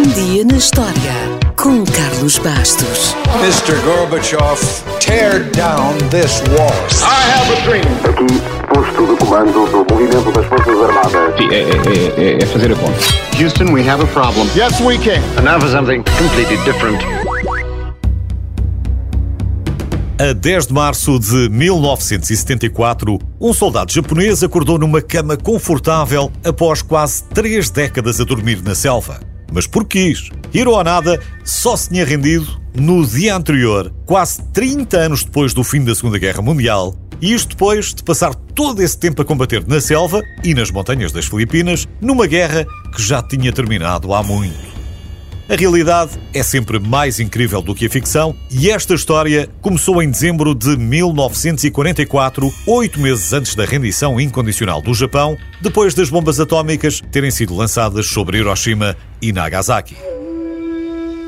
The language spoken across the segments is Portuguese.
Um dia na história com Carlos Bastos. Mr. Gorbachev, tear down this wall. I have a dream. Aqui, posto de comando do movimento das Forças Armadas. Sim, é, é- é- é fazer a conta. Houston, we have a problem. Yes, we can. And now for something completely different. A 10 de março de 1974, um soldado japonês acordou numa cama confortável após quase três décadas a dormir na selva. Mas por quis? Hiro Onada só se tinha rendido no dia anterior, quase 30 anos depois do fim da Segunda Guerra Mundial, e isto depois de passar todo esse tempo a combater na selva e nas montanhas das Filipinas, numa guerra que já tinha terminado há muito. A realidade é sempre mais incrível do que a ficção e esta história começou em dezembro de 1944, oito meses antes da rendição incondicional do Japão, depois das bombas atómicas terem sido lançadas sobre Hiroshima e Nagasaki.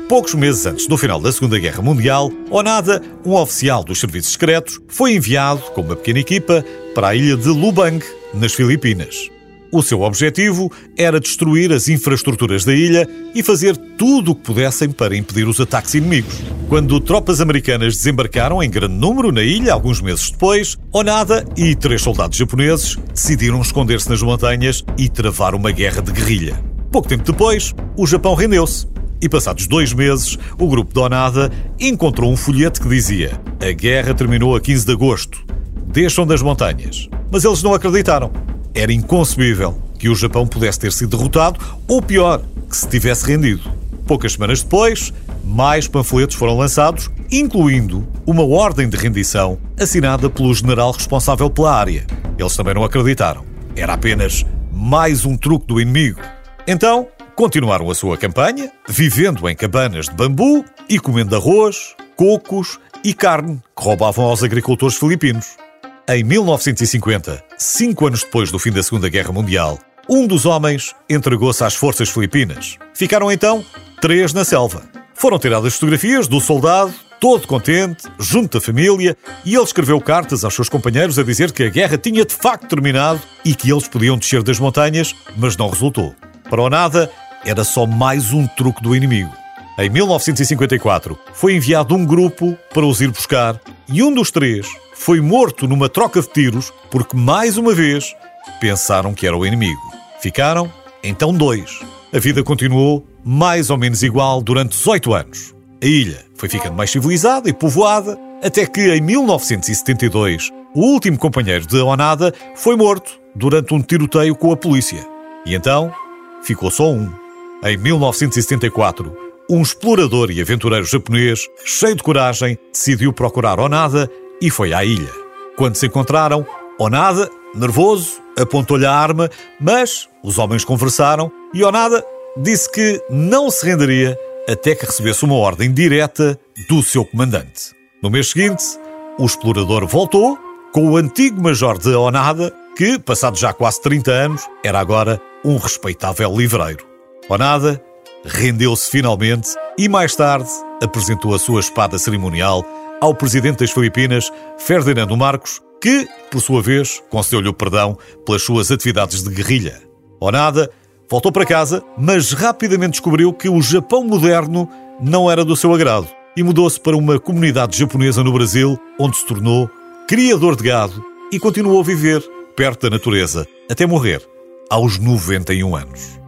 Poucos meses antes do final da Segunda Guerra Mundial, Onada, um oficial dos serviços secretos, foi enviado com uma pequena equipa para a ilha de Lubang, nas Filipinas. O seu objetivo era destruir as infraestruturas da ilha e fazer tudo o que pudessem para impedir os ataques inimigos. Quando tropas americanas desembarcaram em grande número na ilha alguns meses depois, Onada e três soldados japoneses decidiram esconder-se nas montanhas e travar uma guerra de guerrilha. Pouco tempo depois, o Japão rendeu-se. E passados dois meses, o grupo de Onada encontrou um folheto que dizia: A guerra terminou a 15 de agosto. Deixam das montanhas. Mas eles não acreditaram. Era inconcebível que o Japão pudesse ter sido derrotado, ou pior, que se tivesse rendido. Poucas semanas depois, mais panfletos foram lançados, incluindo uma ordem de rendição assinada pelo general responsável pela área. Eles também não acreditaram. Era apenas mais um truque do inimigo. Então, continuaram a sua campanha, vivendo em cabanas de bambu e comendo arroz, cocos e carne que roubavam aos agricultores filipinos. Em 1950, cinco anos depois do fim da Segunda Guerra Mundial, um dos homens entregou-se às forças filipinas. Ficaram então três na selva. Foram tiradas fotografias do soldado, todo contente, junto da família, e ele escreveu cartas aos seus companheiros a dizer que a guerra tinha de facto terminado e que eles podiam descer das montanhas, mas não resultou. Para o nada, era só mais um truque do inimigo. Em 1954, foi enviado um grupo para os ir buscar e um dos três foi morto numa troca de tiros porque, mais uma vez, pensaram que era o inimigo. Ficaram, então, dois. A vida continuou mais ou menos igual durante 18 anos. A ilha foi ficando mais civilizada e povoada, até que, em 1972, o último companheiro de Onada foi morto durante um tiroteio com a polícia. E então, ficou só um. Em 1974, um explorador e aventureiro japonês, cheio de coragem, decidiu procurar Onada e foi à ilha. Quando se encontraram, Onada, nervoso, apontou-lhe a arma, mas os homens conversaram e Onada disse que não se renderia até que recebesse uma ordem direta do seu comandante. No mês seguinte, o explorador voltou com o antigo major de Onada, que, passado já quase 30 anos, era agora um respeitável livreiro. Onada rendeu-se finalmente e mais tarde apresentou a sua espada cerimonial ao presidente das Filipinas, Ferdinando Marcos, que, por sua vez, concedeu-lhe o perdão pelas suas atividades de guerrilha. Onada voltou para casa, mas rapidamente descobriu que o Japão moderno não era do seu agrado e mudou-se para uma comunidade japonesa no Brasil, onde se tornou criador de gado e continuou a viver perto da natureza até morrer aos 91 anos.